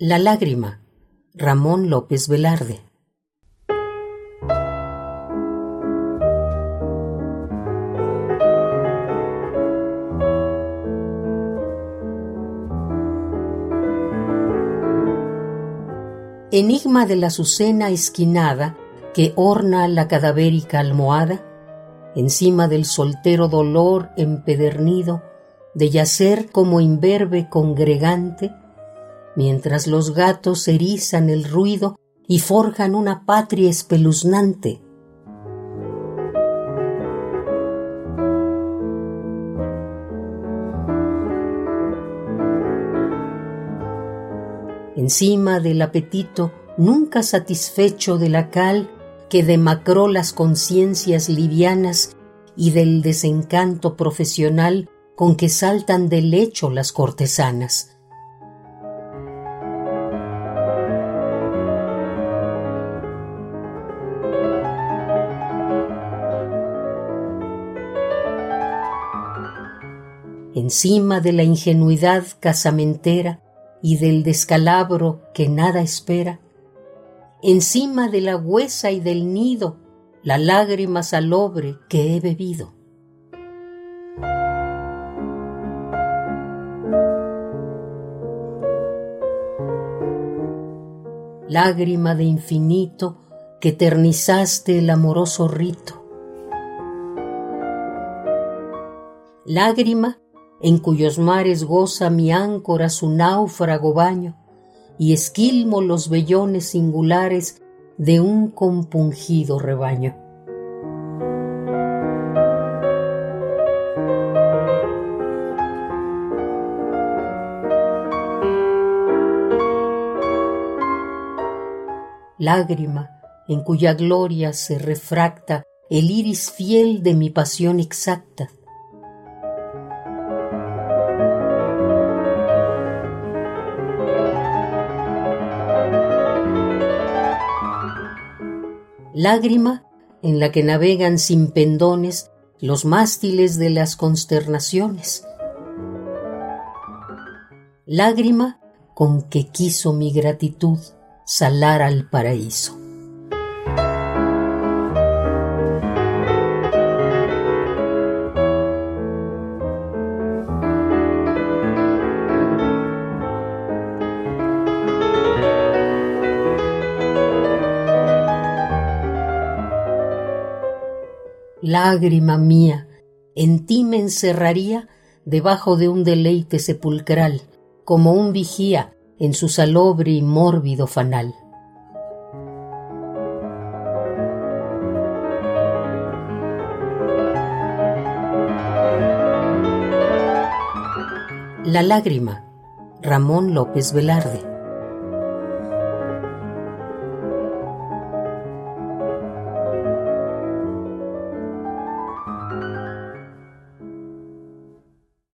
La lágrima, Ramón López Velarde. Enigma de la azucena esquinada que orna la cadavérica almohada, encima del soltero dolor empedernido de yacer como imberbe congregante, mientras los gatos erizan el ruido y forjan una patria espeluznante. Encima del apetito nunca satisfecho de la cal que demacró las conciencias livianas y del desencanto profesional con que saltan del lecho las cortesanas. Encima de la ingenuidad casamentera y del descalabro que nada espera, encima de la huesa y del nido, la lágrima salobre que he bebido. Lágrima de infinito que eternizaste el amoroso rito. Lágrima en cuyos mares goza mi áncora su náufrago baño, y esquilmo los vellones singulares de un compungido rebaño. Lágrima en cuya gloria se refracta el iris fiel de mi pasión exacta, lágrima en la que navegan sin pendones los mástiles de las consternaciones, lágrima con que quiso mi gratitud salar al paraíso. Lágrima mía, en ti me encerraría debajo de un deleite sepulcral, como un vigía en su salobre y mórbido fanal. La lágrima, Ramón López Velarde.